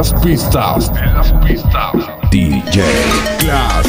las pistas. En las pistas. DJ Clark.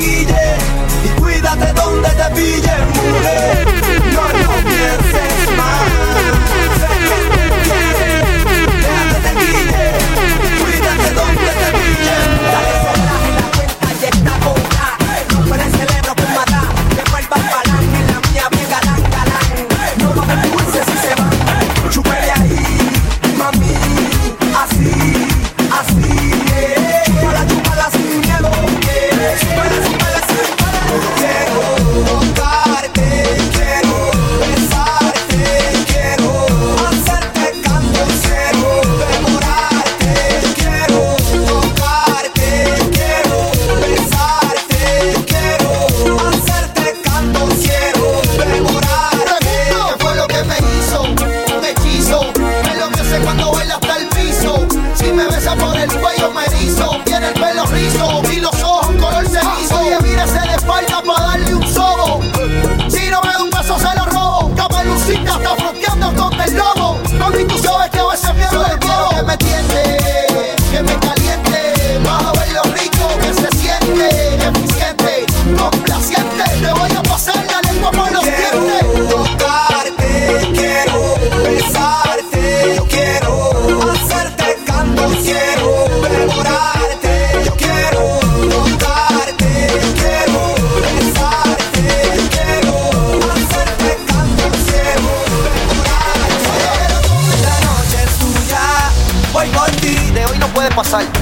maquille y cuídate donde te pille mujer. はい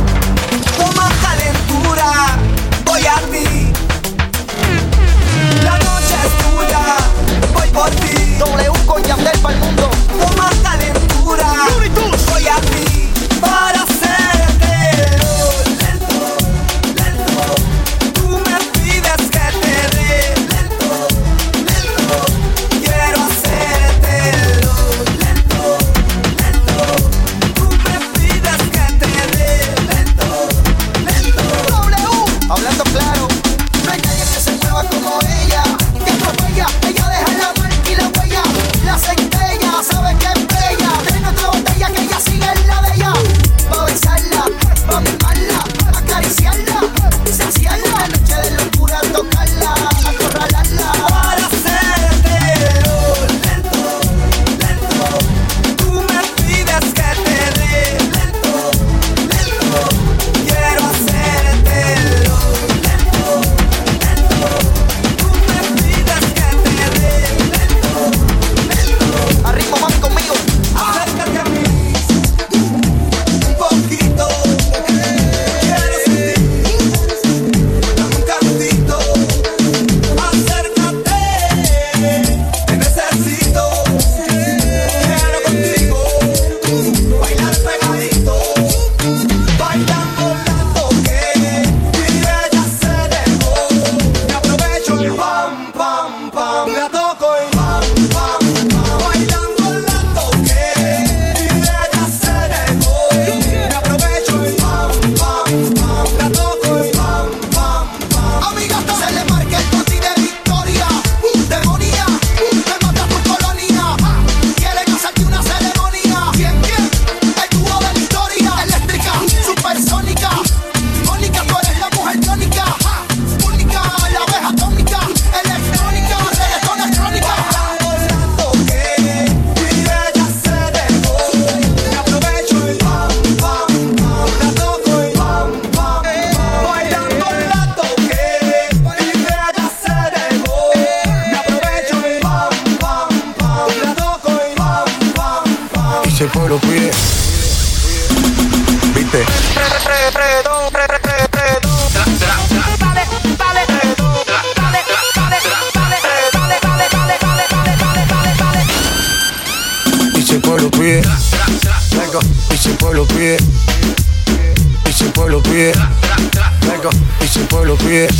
Se por los pies.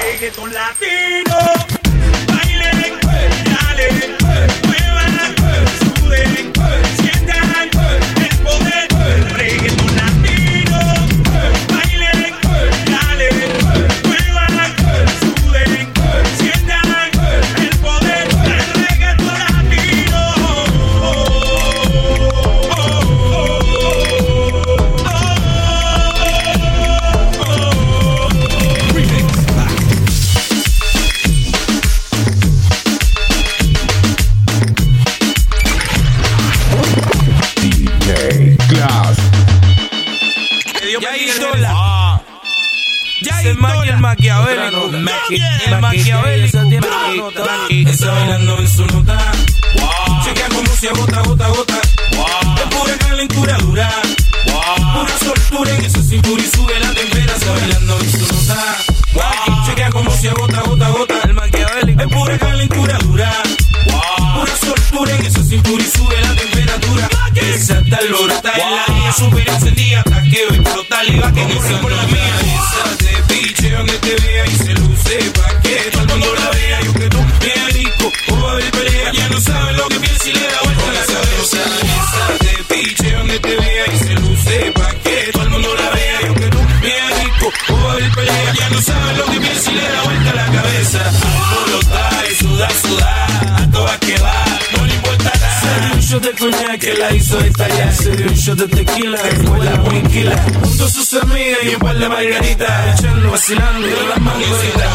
Reggaeton latino, maquiavélico. El maquiavélico. Está bailando en su nota. Chequea como se gota, gota, gota. Es pura calentura dura. Pura soltura en esa cintura y sube la temperatura. Está bailando en su nota. Chequea como se gota, gota, gota. El maquiavélico. Es pura calentura dura. Pura soltura en esa cintura y sube la temperatura. Esa tal hora está en la línea super encendida. Taqueo y explota y va que no se por la mía. Piche donde te vea y se luce pa' que todo el mundo la vea. Yo que tú, bien rico, o va a haber pelea. Ya no saben lo que piensa y le da vuelta la cabeza. Esa de piche donde te vea y se luce pa' que todo el mundo la vea. Yo que tú, bien rico, o va a haber pelea. Ya no saben lo que piensa y le da vuelta la cabeza. Shot de coñac que la hizo estallar. Se dio un shot de tequila fue la tranquila. Junto a sus amigas y un par de margaritas. Echando, vacilando y las mangoritas.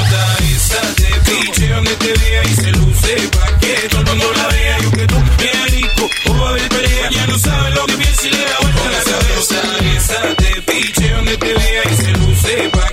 Esa de piche donde te vea y se luce pa' que todo el mundo la vea. Yo que tú, bien rico, o va a haber pelea. Ya no saben lo que piensa y le da vuelta la cabeza. Esa de piche donde te vea y se luce pa'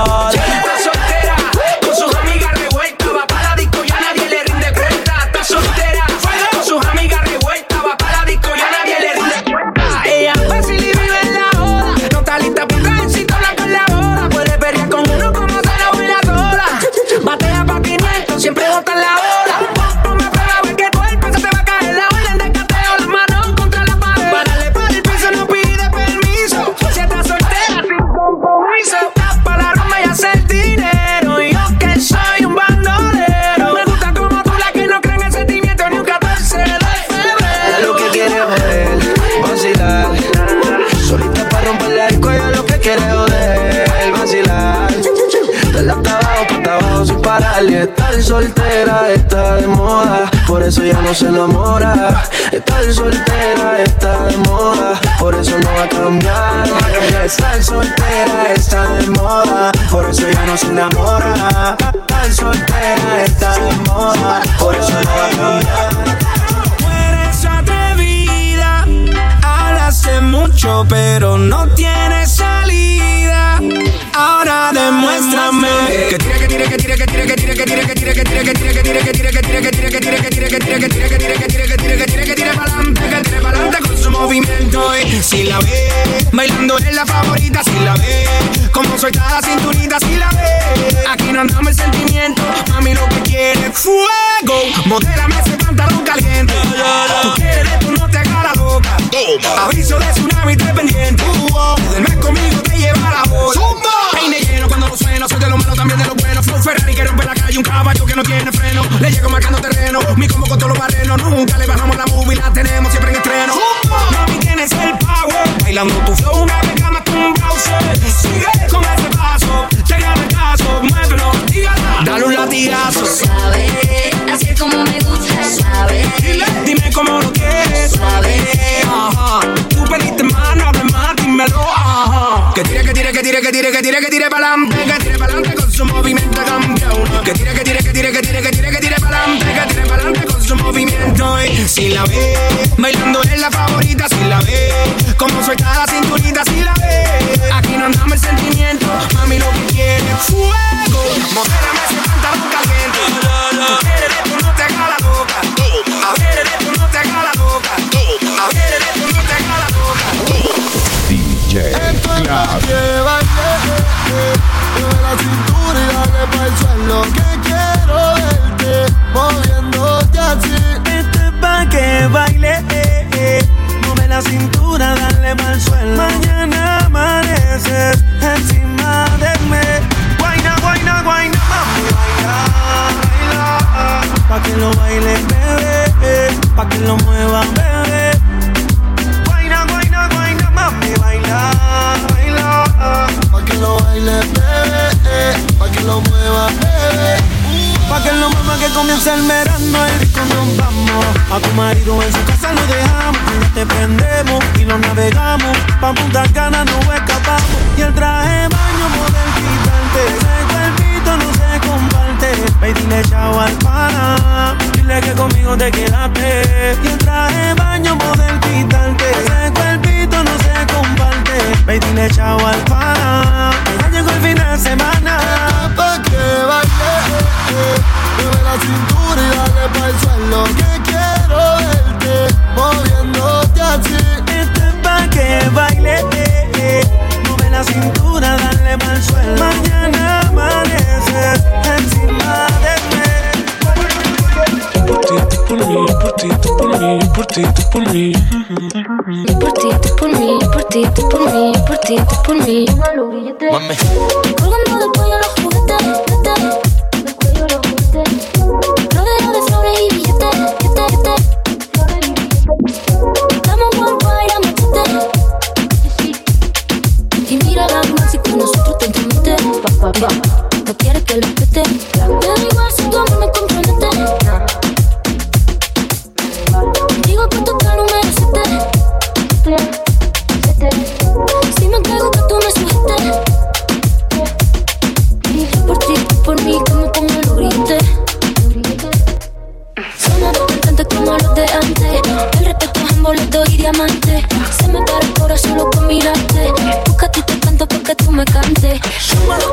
está de moda, por eso ya no se enamora. Estar soltera está de moda, por eso no va a cambiar. Estar soltera está de moda, por eso ya no se enamora. Estar soltera está de moda, por eso no va a cambiar. Tú eres atrevida, hablas de mucho, pero no tienes salida. Ahora demuéstrame que si la ve Bailando es la favorita, si la ve Como suelta la cinturita, si la ve Aquí no andamos el sentimiento Mami lo que quiere es fuego Modérame ese pantalón caliente Tú quieres de tú no te hagas la loca Aviso de tsunami, te pendiente oh, Duerme conmigo, te lleva la boca cuando lo sueno. Soy de lo malo, también de lo bueno. Flow Ferrari que rompe la calle, un caballo que no tiene freno. Le llego marcando terreno, mi combo con todos los barrenos. Nunca le bajamos la movie, la tenemos siempre en estreno. Mami, tienes el power, bailando tu flow Si la ve, bailando es la favorita, si la ve. Como suelta la cinturita, si la ve. Aquí no andamos el sentimiento, mami lo que quiere es fuego. Modérame ese pantalón caliente. Tú quieres de no te hagas la loca. A ver, de no te hagas la loca. A ver, de no te hagas la loca. DJ que baile, mueve la cintura y dale pa'l suelo que suelo. Mañana amaneces encima de mí. Guayna, guayna, guayna, mami, baila, baila. Pa' que lo baile, bebé, pa' que lo mueva, bebé. Guayna, guayna, guayna, mami, baila, baila. Pa' que lo baile, bebé, pa' que lo mueva, bebé. Pa' que lo mueva que comienza el verano El disco nos vamos A tu marido en su casa lo dejamos Ya te prendemos y lo navegamos Pa' Punta Cana no escapamos Y el traje baño poder quitarte Ese cuerpito no se comparte Ve y dile chao al pana Dile que conmigo te quedaste Y el traje baño poder quitarte Ese cuerpito no se comparte Ve y dile chao al pana Ya llegó el fin de semana mueve la cintura y dale pa'l suelo que quiero verte moviéndote así. Esto es pa' que baile, eh, eh. Mueve la cintura, dale pa'l suelo. Mañana amaneces encima de mí. Por ti, tú por mí, por ti, tú por mí, por ti, tú por mí. Por ti, tú por mí, por ti, tú por mí, por ti, tú por mí. Mami. Colgando del cuello los juguetes, juguetes. Me cantes.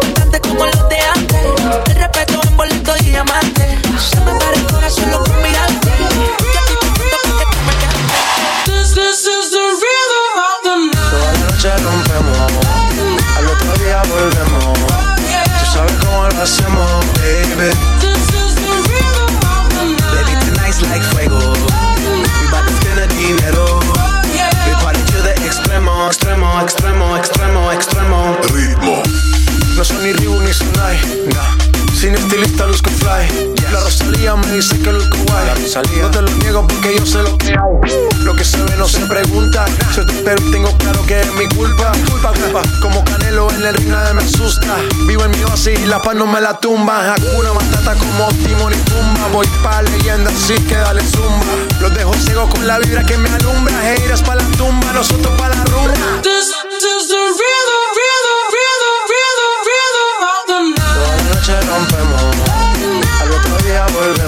Dice que luzco guay. No te lo niego porque yo sé lo que hay. Lo que se ve no se pregunta. Soy tu pero tengo claro que es mi culpa. Culpa, culpa. Como Canelo en el ring nadie me asusta. Vivo en mi oasis y la paz no me la tumba. Hakuna Matata como Timon y Pumba. Voy pa' leyenda así que dale zumba. Los dejo ciego con la vibra que me alumbra. Heiras pa' la tumba, nosotros pa' la rumba. This, this is the rhythm, rhythm, rhythm, rhythm, rhythm of the night. Toda la noche rompemos, al otro día volvemos.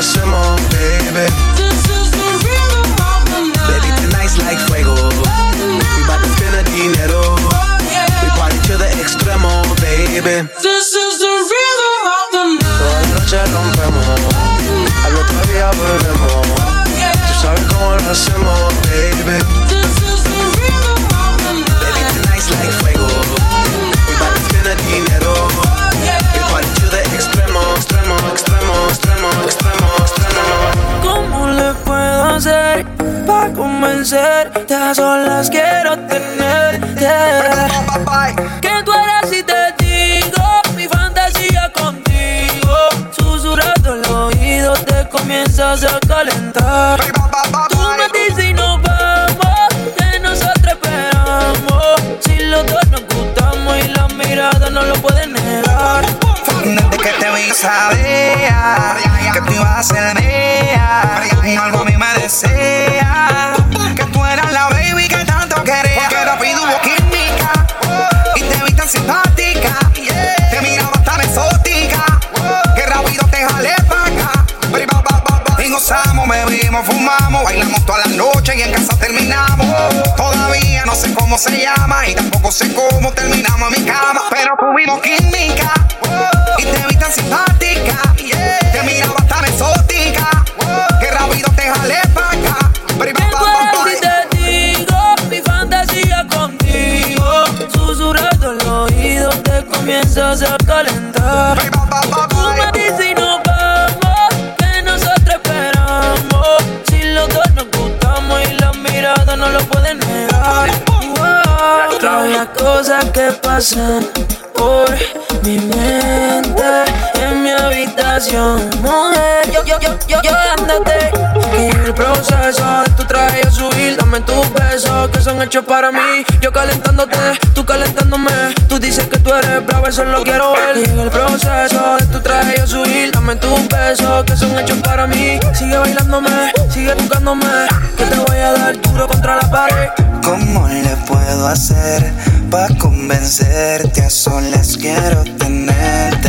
Cómo baby. This is the rhythm of the night. Baby, tonight's like fuego. We bout to spend the dinero. We party to the extremo, baby. This is the rhythm of the night. Toda la noche rompemos, al otro día volvemos. Tú sabes cómo lo hacemos, baby. Convencerte? A solas quiero fumamos, bailamos toda la noche y en casa terminamos. Todavía no sé cómo se llama y tampoco sé cómo terminamos en mi cama, pero tuvimos química y te vi tan simpática. Te miraba tan exótica, que rápido te jalé pa' acá. Pero ¿Qué puedo si te digo mi fantasía contigo? Susurrando el oído te comienzas a calentar. Cosas que pasan por mi mente en mi habitación. Mujer, yo, yo, yo, yo, yo dándote. Y el proceso de tu traje a subir, dame tus besos que son hechos para mí. Yo calentándote, tú calentándome. Tú dices que tú eres bravo, eso lo quiero ver. Y el proceso de tu traje a subir, dame tus besos que son hechos para mí. Sigue bailándome, sigue buscándome. Que te voy a dar duro contra la pared. ¿Cómo le puedo hacer para convencerte? A solas quiero tenerte.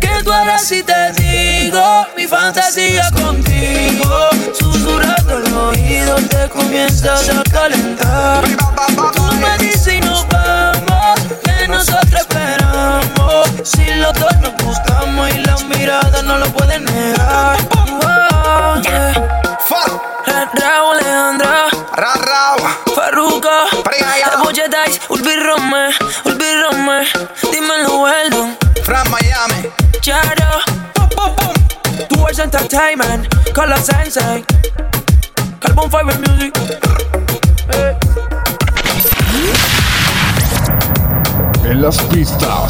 ¿Qué tú harás si te digo mi fantasía contigo? Susurrando el oído te comienzas a calentar. Tú me dices y que nosotros esperamos. Si los dos nos gustamos y la mirada no lo pueden negar. Wow, yeah. Raúl Alejandra, Farruko, Boche Dice, Ulvi Rome, Ulvi Rome, dímelo, Weldon. From Miami, Charo, Tours Entertainment, Color Sensei, las pistas.